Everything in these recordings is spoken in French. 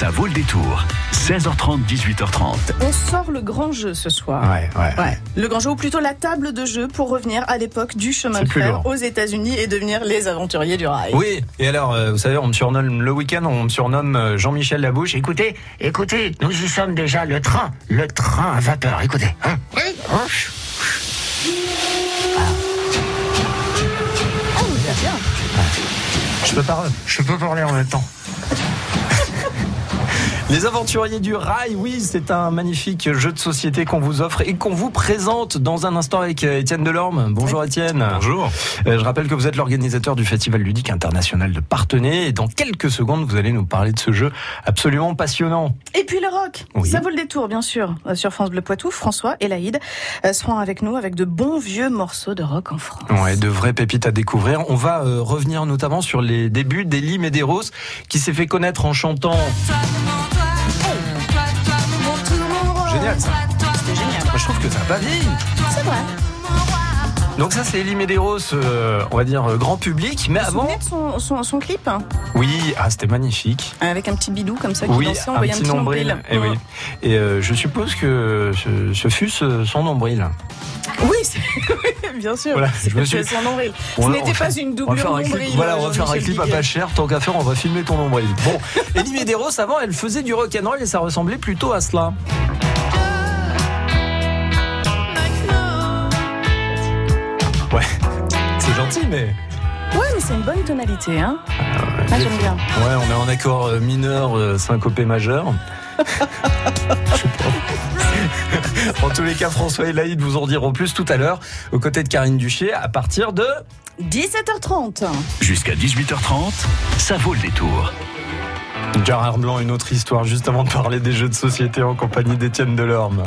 Ça vaut le détour. 16h30, 18h30. On sort le grand jeu ce soir. Ouais, ouais. Ouais. Le grand jeu, ou plutôt la table de jeu pour revenir à l'époque du chemin de fer aux États-Unis et devenir les aventuriers du rail. Oui, et alors, euh, vous savez, on me surnomme le week-end, on me surnomme euh, Jean-Michel Labouche. Écoutez, Écoutez, nous y sommes déjà, le train, le train à vapeur, écoutez. Hein Hein je peux pas, je peux parler en même temps. Les aventuriers du rail, oui, c'est un magnifique jeu de société qu'on vous offre et qu'on vous présente dans un instant avec euh, Étienne Delorme. Bonjour Étienne. Bonjour. Euh, je rappelle que vous êtes l'organisateur du Festival ludique international de Partenay et dans quelques secondes, vous allez nous parler de ce jeu absolument passionnant. Et puis le rock, Oui. ça vaut le détour bien sûr. Euh, Sur France Bleu Poitou, François et Laïd seront avec nous avec de bons vieux morceaux de rock en France. Ouais, de vraies pépites à découvrir. On va revenir notamment sur les débuts d'Elie Medeiros qui s'est fait connaître en chantant. Génial ça. C'était génial. Moi, je trouve que ça n'a pas vieilli. C'est vrai. Donc ça c'est Elie Medeiros, euh, on va dire euh, grand public, mais Vous vous avant... souvenez de son, son, son clip? Oui, ah c'était magnifique. Avec un petit bidou comme ça qui Oui, dansait, on un voyait petit nombril. Et, oui. et euh, je suppose que ce, ce fut son nombril. Oui, bien sûr. Voilà, je me suis- son nombril. On Ce n'était on pas une On va doublure un clip, nombril. voilà, on va faire un clip à pas cher. Tant qu'à faire, on va filmer ton nombril. Bon, Elie Medeiros, avant, elle faisait du rock'n'roll et ça ressemblait plutôt à cela. C'est gentil, mais. Ouais, mais c'est une bonne tonalité, hein. Ah, j'aime bien. Ouais, on est en accord euh, mineur, euh, syncopé majeur. Je sais pas. en tous les cas, François et Laïd vous en diront plus tout à l'heure, aux côtés de Karine Duché, à partir de. 17h30. Jusqu'à 18h30, ça vaut le détour. Gérard Blanc, une autre histoire, juste avant de parler des jeux de société en compagnie d'Étienne Delorme.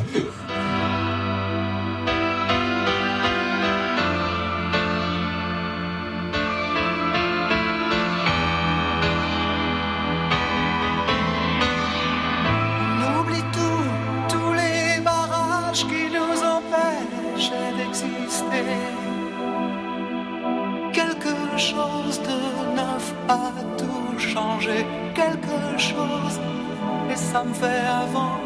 Ça me fait avancer.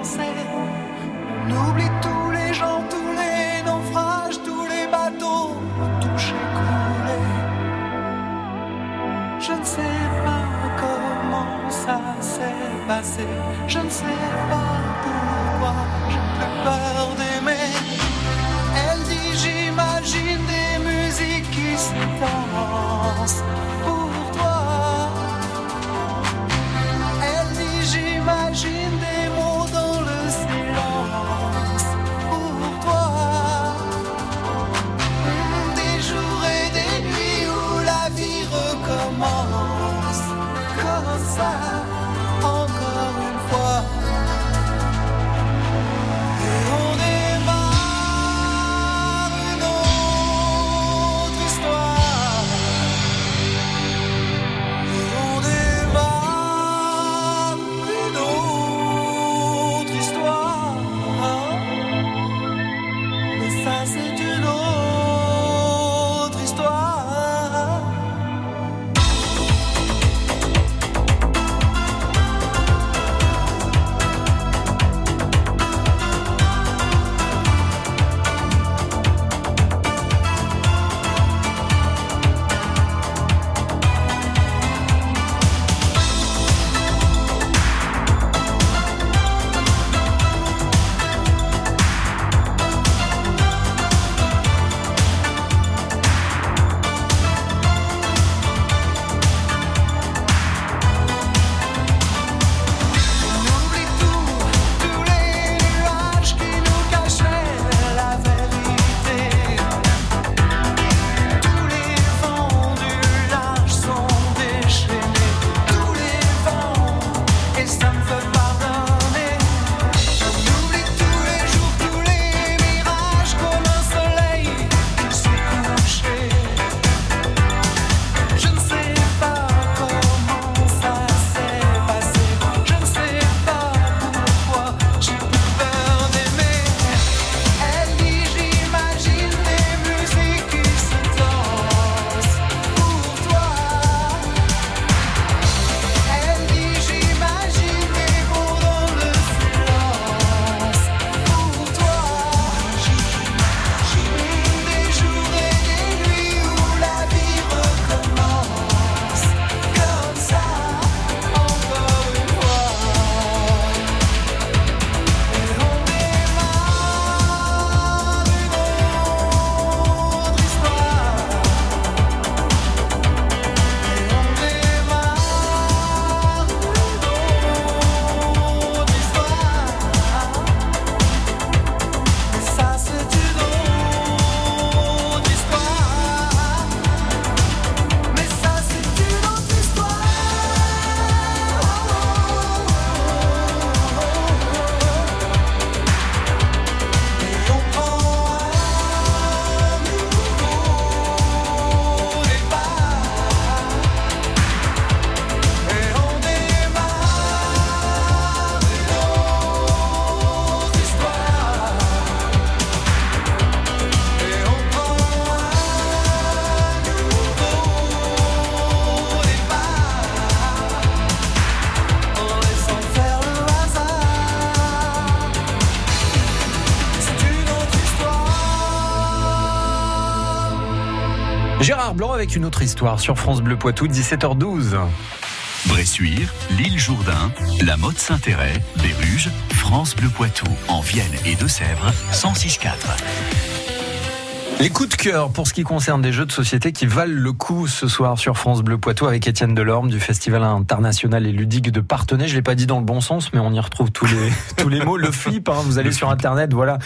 Une autre histoire sur France Bleu Poitou, 17h12. Bressuire, l'île Jourdain, la Motte Saint-Héret, Béruges, France Bleu Poitou, en Vienne et Deux-Sèvres, 106.4. Les coups de cœur pour ce qui concerne des jeux de société qui valent le coup ce soir sur France Bleu Poitou avec Étienne Delorme du Festival international et ludique de Partenay. Je l'ai pas dit dans le bon sens, mais on y retrouve tous les tous les mots. Le flip, hein, vous allez sur internet, voilà,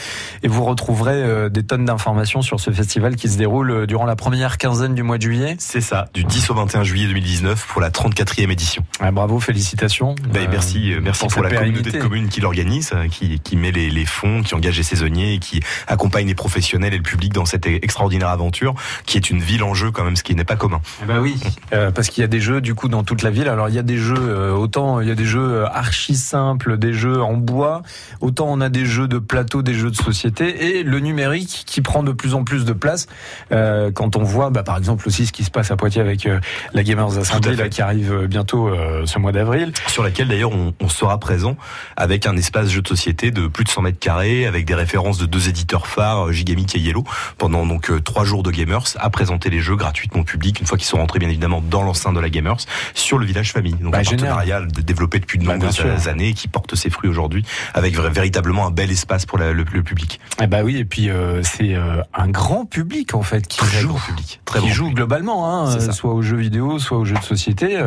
et vous retrouverez euh, des tonnes d'informations sur ce festival qui se déroule euh, durant la première quinzaine du mois de juillet. C'est ça, du 10 au 21 juillet 2019 pour la 34e édition. Ah, bravo, félicitations. Ben, merci, Euh, merci pour pour, la communauté de communes qui l'organise, qui, qui met les, les fonds, qui engage les saisonniers et qui accompagne les professionnels et le public dans cette extraordinaire aventure qui est une ville en jeu quand même, ce qui n'est pas commun. Eh ben oui, Euh, parce qu'il y a des jeux du coup dans toute la ville. Alors il y a des jeux euh, autant il y a des jeux euh, archi simples, des jeux en bois, autant on a des jeux de plateau, des jeux de société et le numérique qui prend de plus en plus de place euh, quand on voit bah, par exemple aussi ce qui se passe à Poitiers avec euh, la Gamers Assembly là, qui arrive bientôt euh, ce mois d'avril. sur laquelle d'ailleurs on, on sera présent avec un espace jeu de société de plus de 100 mètres carrés, avec des références de deux éditeurs phares, Gigamic et Yellow, pendant donc euh, trois jours de Gamers, à présenter les jeux gratuitement au public, une fois qu'ils sont rentrés bien évidemment dans l'enceinte de la Gamers, sur le village famille. Donc Bah, un partenariat développé depuis de Bah, nombreuses années et qui porte ses fruits aujourd'hui, avec véritablement un bel espace pour la- le, le public. Eh bah oui et puis euh, c'est euh, un grand public en fait qui Très joue. grand public. Très qui joue public. globalement, hein, soit aux jeux vidéo, soit aux jeux de société.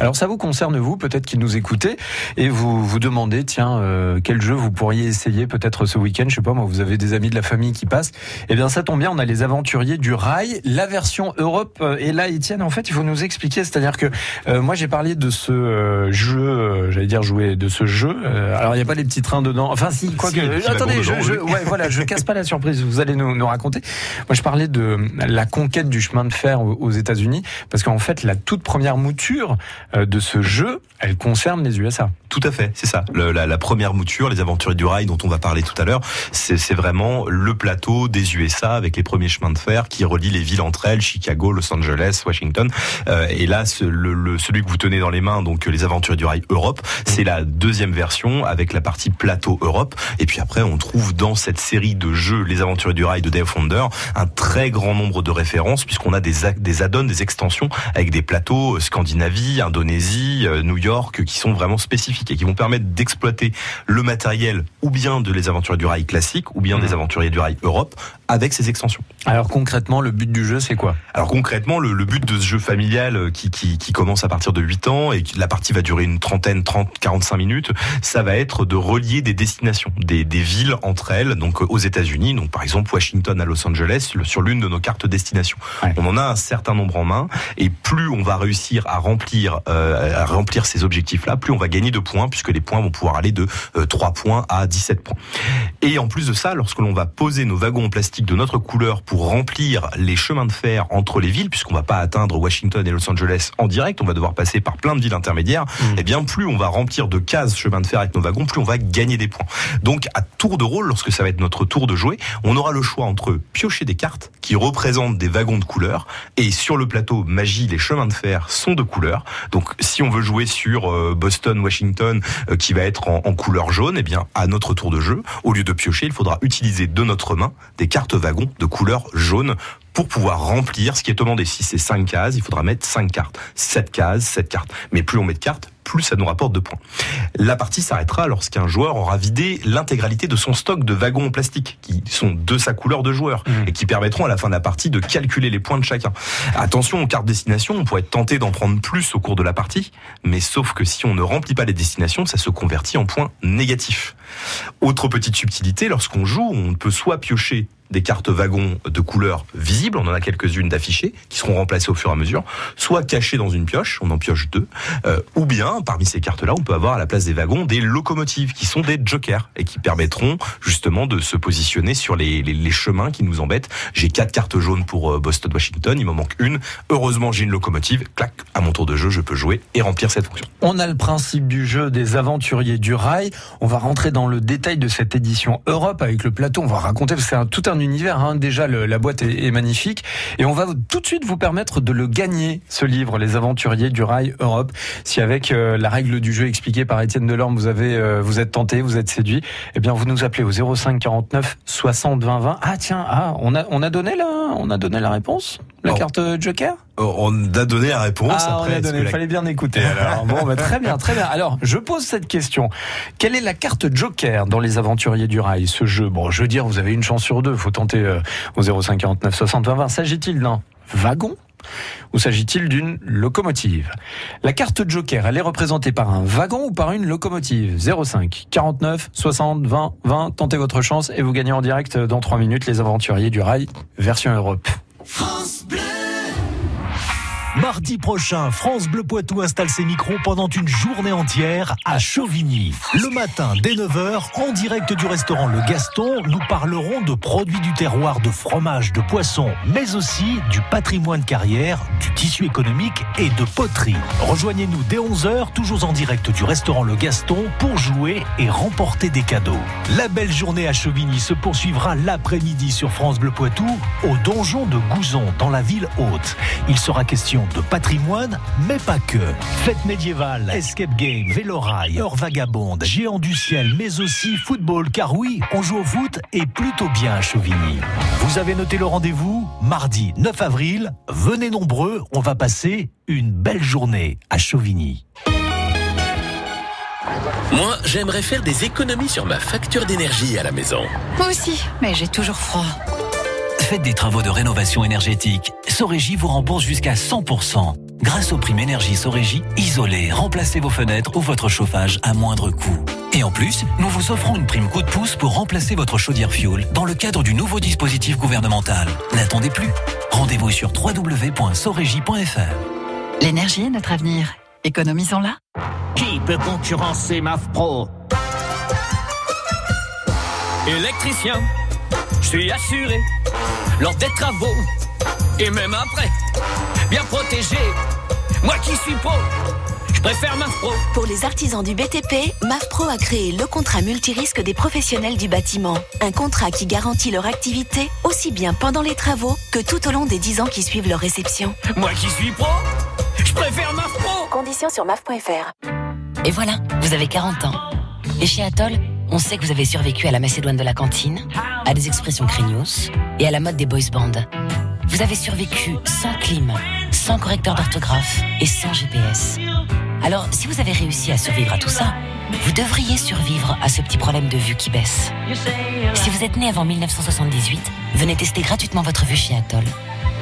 Alors ça vous concerne vous, peut-être qui nous écoutez, et vous vous demandez, tiens, euh, quel jeu vous pourriez essayer peut-être ce week-end Je sais pas, moi, vous avez des amis de la famille qui passent. Eh bien, ça tombe bien, on a les aventuriers du rail, la version Europe. Euh, Et là, Étienne, en fait, il faut nous expliquer, c'est-à-dire que euh, moi, j'ai parlé de ce euh, jeu, j'allais dire jouer de ce jeu. Alors, il n'y a pas les petits trains dedans. Enfin, si, quoi Si, que. Attendez, je, je- ouais, voilà, je casse pas la surprise. Vous allez nous, nous raconter. Moi, je parlais de la conquête du chemin de fer aux États-Unis, parce qu'en fait, la toute première mouture de ce jeu, elle concerne les USA. Tout à fait, c'est ça. La, première mouture, les aventuriers du rail dont on va parler tout à l'heure, c'est vraiment le plateau des USA avec les premiers chemins de fer qui relient les villes entre elles, Chicago, Los Angeles, Washington. Euh, et là, celui que vous tenez dans les mains, donc euh, les aventuriers du rail Europe, c'est la deuxième version avec la partie plateau Europe. Et puis après, on trouve dans cette série de jeux, les aventuriers du rail de Dave Founder, un très grand nombre de références puisqu'on a des add-ons, des extensions avec des plateaux euh, Scandinavie, Indonésie, euh, New York qui sont vraiment spécifiques et qui vont permettre d'exploiter le matériel ou bien de les aventuriers du rail classiques ou bien des aventuriers du rail Europe avec ces extensions. Alors concrètement, le but du jeu, c'est quoi? Alors concrètement, le, le but de ce jeu familial euh, qui, qui, qui commence à partir de 8 ans et qui- la partie va durer une trentaine, 30, 45 minutes, ça va être de relier des destinations, des, des villes entre elles, donc euh, aux États-Unis, donc par exemple Washington à Los Angeles, le- sur l'une de nos cartes destination. Ouais. On en a un certain nombre en main et plus on va réussir à remplir, euh, à remplir ces objectifs-là, plus on va gagner de points puisque les points vont pouvoir aller de euh, 3 points à 17 points. Et en plus de ça, lorsque l'on va poser nos wagons en plastique de notre couleur pour remplir les chemins de fer entre les villes, puisqu'on va pas atteindre Washington et Los Angeles en direct, on va devoir passer par plein de villes intermédiaires, eh bien plus on va remplir de cases chemins de fer avec nos wagons, plus on va gagner des points. Donc à tour de rôle, lorsque ça va être notre tour de jouer, on aura le choix entre piocher des cartes qui représentent des wagons de couleur, et sur le plateau magie, les chemins de fer sont de couleur. Donc si on veut jouer sur euh, Boston, Washington, euh, qui va être en, couleur jaune, eh bien à notre tour de jeu, au lieu de piocher, il faudra utiliser de notre main des cartes wagons de couleur jaune pour pouvoir remplir ce qui est demandé. Si c'est 5 cases, il faudra mettre 5 cartes. 7 cases, 7 cartes. Mais plus on met de cartes, plus ça nous rapporte de points. La partie s'arrêtera lorsqu'un joueur aura vidé l'intégralité de son stock de wagons en plastique, qui sont de sa couleur de joueur, et qui permettront à la fin de la partie de calculer les points de chacun. Attention aux cartes destination, on pourrait être tenté d'en prendre plus au cours de la partie, mais sauf que si on ne remplit pas les destinations, ça se convertit en points négatifs. Autre petite subtilité, lorsqu'on joue, on peut soit piocher des cartes wagons de couleur visibles, on en a quelques-unes d'affichées, qui seront remplacées au fur et à mesure, soit cachées dans une pioche, on en pioche deux, euh, ou bien, parmi ces cartes-là, on peut avoir à la place des wagons des locomotives, qui sont des jokers, et qui permettront justement de se positionner sur les, chemins qui nous embêtent. J'ai quatre cartes jaunes pour euh, Boston-Washington, il m'en manque une, heureusement j'ai une locomotive, clac, à mon tour de jeu, je peux jouer et remplir cette fonction. On a le principe du jeu des aventuriers du rail. On va rentrer dans le détail de cette édition Europe avec le plateau. On va raconter, c'est un- tout un univers. hein. Déjà, la boîte est, est magnifique. Et on va tout de suite vous permettre de le gagner, ce livre, Les aventuriers du rail Europe. Si avec euh, la règle du jeu expliquée par Étienne Delorme, vous, avez, euh, vous êtes tenté, vous êtes séduit, eh bien, vous nous appelez au 05 49 60 20 20. Ah tiens, ah, on, a, on, a donné la, on a donné la réponse la Oh. carte Joker On a donné la réponse Ah, on a donné, il la- fallait bien écouter. Alors, bon, bah, très bien, très bien. Alors, je pose cette question. Quelle est la carte Joker dans les Aventuriers du Rail, ce jeu? Bon, je veux dire, vous avez une chance sur deux. Faut tenter euh, au 0549 60 20 20. S'agit-il d'un wagon ou s'agit-il d'une locomotive? La carte Joker, elle est représentée par un wagon ou par une locomotive? 05 49 60 20 20. Tentez votre chance et vous gagnez en direct dans 3 minutes les Aventuriers du Rail version Europe. Mardi prochain, France Bleu Poitou installe ses micros pendant une journée entière à Chauvigny. Le matin, dès 9h, en direct du restaurant Le Gaston, nous parlerons de produits du terroir, de fromage, de poisson, mais aussi du patrimoine carrière, du tissu économique et de poterie. Rejoignez-nous dès 11h, toujours en direct du restaurant Le Gaston, pour jouer et remporter des cadeaux. La belle journée à Chauvigny se poursuivra l'après-midi sur France Bleu Poitou, au donjon de Gouzon, dans la ville haute. Il sera question de patrimoine, mais pas que. Fête médiévale, escape game, vélorail, heure vagabonde, géant du ciel, mais aussi football, car oui, on joue au foot et plutôt bien à Chauvigny. Vous avez noté le rendez-vous Mardi 9 avril, venez nombreux, on va passer une belle journée à Chauvigny. Moi, j'aimerais faire des économies sur ma facture d'énergie à la maison. Moi aussi, mais j'ai toujours froid. Faites des travaux de rénovation énergétique. Sorégie vous rembourse jusqu'à 100%. Grâce aux primes énergie Sorégie, isolez, remplacez vos fenêtres ou votre chauffage à moindre coût. Et en plus, nous vous offrons une prime coup de pouce pour remplacer votre chaudière fuel dans le cadre du nouveau dispositif gouvernemental. N'attendez plus. Rendez-vous sur www.sorégie.fr. L'énergie est notre avenir. Économisons-la. Qui peut concurrencer MAF Pro? Électricien, je suis assuré lors des travaux et même après. Bien protégé, moi qui suis pro, je préfère MAF Pro. Pour les artisans du BTP, MAFPRO a créé le contrat multirisque des professionnels du bâtiment. Un contrat qui garantit leur activité aussi bien pendant les travaux que tout au long des 10 ans qui suivent leur réception. Moi qui suis pro, je préfère MAF Pro. Conditions sur MAF.fr. Et voilà, vous avez 40 ans. Et chez Atoll, on sait que vous avez survécu à la Macédoine de la cantine, à des expressions craignos et à la mode des boys bands. Vous avez survécu sans clim, sans correcteur d'orthographe et sans GPS. Alors, si vous avez réussi à survivre à tout ça, vous devriez survivre à ce petit problème de vue qui baisse. Si vous êtes né avant 1978, venez tester gratuitement votre vue chez Atoll.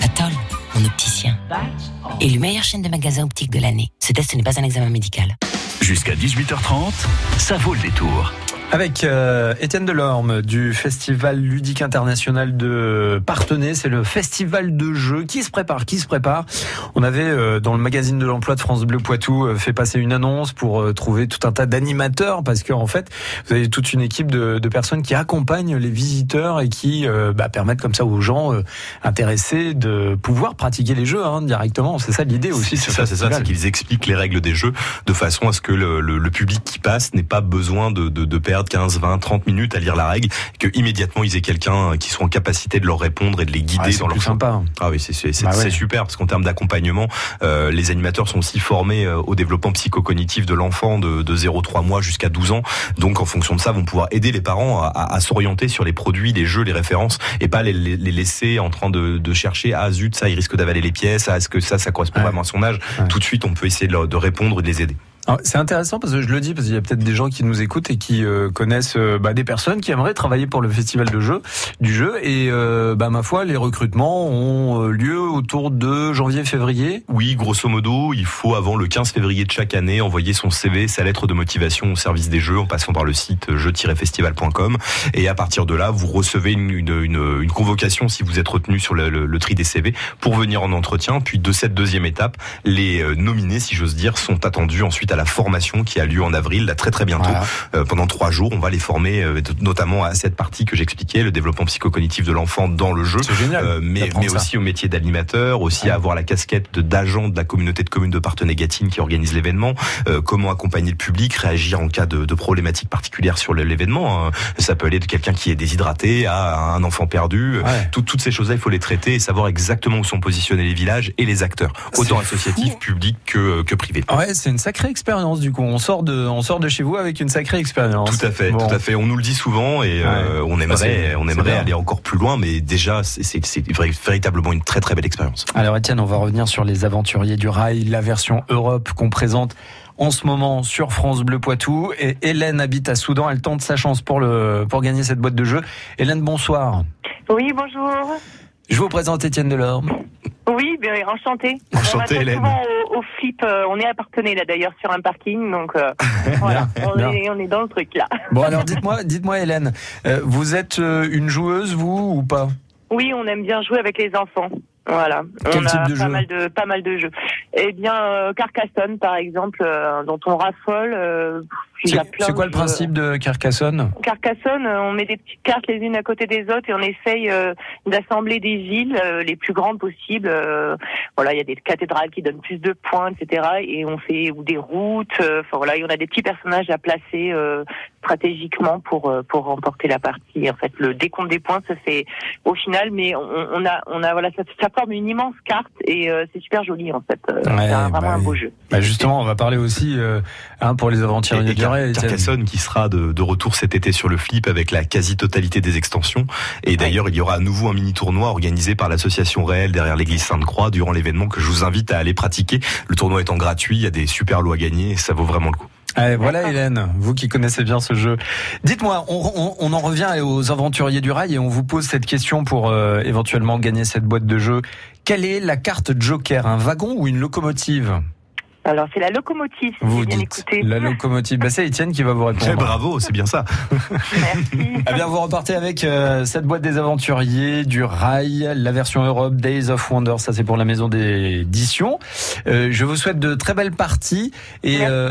Atoll, mon opticien. Élu meilleure chaîne de magasins optiques de l'année. Ce test n'est pas un examen médical. Jusqu'à 18h30, ça vaut le détour. Avec euh, Étienne Delorme du Festival ludique international de Partenay, c'est le festival de jeux qui se prépare, qui se prépare. On avait euh, dans le magazine de l'emploi de France Bleu Poitou euh, fait passer une annonce pour euh, trouver tout un tas d'animateurs parce qu'en fait vous avez toute une équipe de, de personnes qui accompagnent les visiteurs et qui euh, bah, permettent comme ça aux gens euh, intéressés de pouvoir pratiquer les jeux hein, directement. C'est ça l'idée aussi. C'est ce ça, c'est ça, c'est qu'ils expliquent les règles des jeux de façon à ce que le, le- le public qui passe n'ait pas besoin de, de, de perdre 15, 20, 30 minutes à lire la règle, et que immédiatement ils aient quelqu'un qui soit en capacité de leur répondre et de les guider c'est dans leur plus. Ah oui, c'est Bah ouais. super parce qu'en termes d'accompagnement, euh, les animateurs sont aussi formés euh, au développement psychocognitif de l'enfant de, de 0-3 mois jusqu'à 12 ans. Donc en fonction de ça, vont pouvoir aider les parents à, à- à s'orienter sur les produits, les jeux, les références et pas les, les- les laisser en train de, de chercher ah zut ça il risque d'avaler les pièces, ah est-ce que ça ça correspond Ouais. vraiment à son âge? Tout de suite on peut essayer de, de répondre et de les aider. Alors, C'est intéressant parce que je le dis parce qu'il y a peut-être des gens qui nous écoutent et qui euh, connaissent euh, bah, des personnes qui aimeraient travailler pour le festival de jeu du jeu et euh, bah, ma foi les recrutements ont euh, lieu autour de janvier-février. Oui, grosso modo, il faut avant le 15 février de chaque année envoyer son CV, sa lettre de motivation au service des jeux en passant par le site jeux-festival.com et à partir de là, vous recevez une, une, une- une convocation si vous êtes retenu sur le, le- le tri des CV pour venir en entretien. Puis de cette deuxième étape, les euh, nominés, si j'ose dire, sont attendus ensuite à la formation qui a lieu en avril, là très très bientôt. Voilà. Euh, pendant trois jours, on va les former euh, notamment à cette partie que j'expliquais, le développement psychocognitif de l'enfant dans le jeu. Génial. Euh, mais, mais aussi au métier d'animateur, aussi à avoir la casquette d'agent de la communauté de communes de Partenay-Gatine qui organise l'événement, euh, comment accompagner le public, réagir en cas de, de problématiques particulières sur l'événement. hein. Ça peut aller de quelqu'un qui est déshydraté à un enfant perdu. Ouais. Tout- toutes ces choses-là, il faut les traiter et savoir exactement où sont positionnés les villages et les acteurs, autant associatifs, publics que, que privés. Ouais, c'est une sacrée expérience du coup. On sort de, on sort de chez vous avec une sacrée expérience. Tout à fait, Bon. tout à fait. On nous le dit souvent et euh, on aimerait, on aimerait aller encore plus loin, mais déjà c'est- véritablement une très très belle expérience. Alors Étienne, on va revenir sur les aventuriers du rail, la version Europe qu'on présente en ce moment sur France Bleu Poitou. Et Hélène habite à Soudan, elle tente sa chance pour, le, pour gagner cette boîte de jeu. Hélène, bonsoir. Oui, bonjour. Je vous présente Étienne Delorme. Oui, bien, enchanté. Enchanté, on va très Hélène. souvent au, au flip. euh, on est appartenait là d'ailleurs sur un parking, donc euh, voilà, on, est, on est dans le truc là. Bon alors dites-moi, dites-moi Hélène, euh, vous êtes euh, une joueuse vous ou pas? Oui, on aime bien jouer avec les enfants. Voilà, Quel on a type de pas jeu? mal de pas mal de jeux. Eh bien, euh, Carcassonne par exemple, euh, dont on raffole. C'est quoi le principe de Carcassonne Carcassonne, euh, on met des petites cartes les unes à côté des autres et on essaye euh, d'assembler des villes euh, les plus grandes possibles. Euh, voilà, il y a des cathédrales qui donnent plus de points, etc. Et on fait ou des routes. euh, Enfin voilà, et on a des petits personnages à placer euh, stratégiquement pour euh, pour remporter la partie. En fait, le décompte des points se fait au final, mais on, on a on a voilà, ça, ça forme une immense carte et euh, c'est super joli en fait. Euh, Ouais, c'est vraiment bah un beau jeu. Bah justement, on va parler aussi euh, hein, pour les aventuriers du Carcassonne qui sera de, de retour cet été sur le flip avec la quasi-totalité des extensions. Et d'ailleurs, il y aura à nouveau un mini tournoi organisé par l'association réelle derrière l'église Sainte-Croix durant l'événement que je vous invite à aller pratiquer. Le tournoi étant gratuit, il y a des super lots à gagner et ça vaut vraiment le coup. Allez, voilà Hélène, vous qui connaissez bien ce jeu. Dites-moi, on, on- on en revient aux aventuriers du rail et on vous pose cette question pour euh, éventuellement gagner cette boîte de jeu. Quelle est la carte Joker, un wagon ou une locomotive? Alors c'est la locomotive. Si Vous j'ai bien dites écouté. la locomotive. Bah, c'est Étienne qui va vous répondre. Eh, bravo, c'est bien ça. Eh bien, vous repartez avec euh, cette boîte des aventuriers du rail, la version Europe Days of Wonder. Ça, c'est pour la maison d'édition. Euh, je vous souhaite de très belles parties et euh,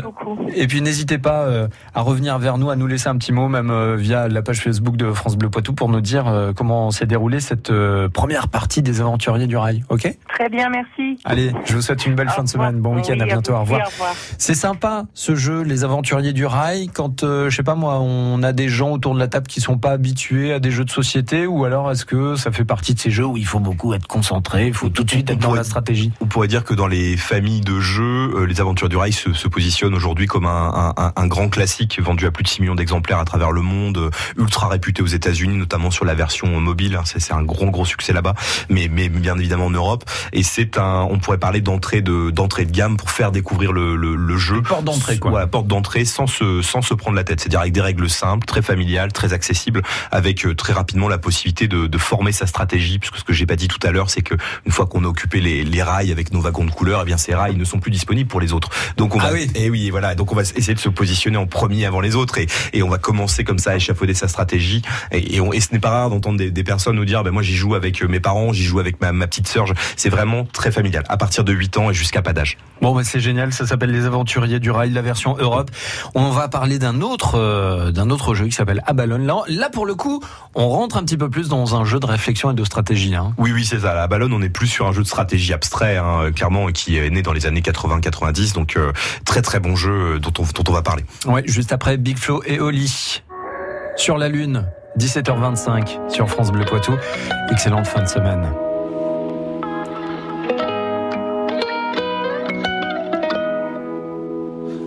et puis n'hésitez pas euh, à revenir vers nous, à nous laisser un petit mot, même euh, via la page Facebook de France Bleu Poitou, pour nous dire euh, comment s'est déroulée cette euh, première partie des aventuriers du rail. Ok? Très bien, merci. Allez, je vous souhaite une belle fin de semaine. Bon week-end, Oui, à bientôt. Vous Au aussi, revoir. au revoir. C'est sympa ce jeu, les aventuriers du rail. Quand euh, je sais pas moi, on a des gens autour de la table qui sont pas habitués à des jeux de société, ou alors est-ce que ça fait partie de ces jeux où il faut beaucoup être concentré, il faut tout de suite être dans la stratégie? On pourrait dire que dans les familles de jeux, euh, les aventures du rail se, se positionnent aujourd'hui comme un, un- un grand classique vendu à plus de 6 millions d'exemplaires à travers le monde, euh, ultra réputé aux États-Unis, notamment sur la version mobile. hein, C'est c'est un gros gros succès là-bas, mais, mais bien évidemment en Europe. Et c'est un, on pourrait parler d'entrée de d'entrée de gamme pour faire découvrir le, le, le jeu. porte d'entrée, quoi. Voilà, porte d'entrée sans se sans se prendre la tête. C'est-à-dire avec des règles simples, très familiales, très accessibles, avec euh, très rapidement la possibilité de, de former sa stratégie. Puisque ce que j'ai pas dit tout à l'heure, c'est que une fois qu'on a occupé les, les rails avec nos wagons de couleur, eh bien ces rails ne sont plus disponibles pour les autres. Donc on va, Ah oui. et oui, voilà. Donc on va essayer de se positionner en premier avant les autres et, et on va commencer comme ça à échafauder sa stratégie. Et, et, on- et ce n'est pas rare d'entendre des, des personnes nous dire, ben moi j'y joue avec euh, mes parents, j'y joue avec ma, ma petite sœur. C'est vraiment très familial. À partir de 8 ans et jusqu'à pas d'âge. Bon, bah, c'est génial. Ça s'appelle Les Aventuriers du Rail, la version Europe. On va parler d'un autre, euh, d'un autre jeu qui s'appelle Abalone. Là, là, pour le coup, on rentre un petit peu plus dans un jeu de réflexion et de stratégie. Hein. Oui, oui, c'est ça. Ballonne, on est plus sur un jeu de stratégie abstrait, hein, clairement, et qui est né dans les années 80-90. Donc, euh, très très bon jeu euh, dont on, dont on va parler. Ouais, juste après Big Flo et Oli. Sur la Lune, 17h25 sur France Bleu Poitou. Excellente fin de semaine.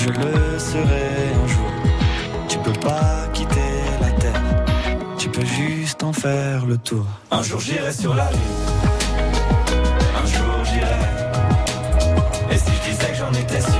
je le serai un jour. Tu peux pas quitter la terre, tu peux juste en faire le tour. Un jour j'irai sur la lune, un jour j'irai. Et si je disais que j'en étais sûr,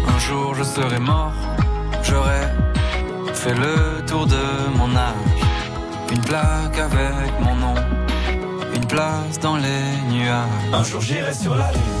Un jour je serai mort, j'aurais fait le tour de mon âge. Une plaque avec mon nom, une place dans les nuages. Un jour j'irai sur la lune.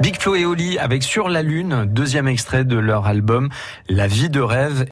Big Flo et Oli avec Sur la Lune, deuxième extrait de leur album La vie de rêve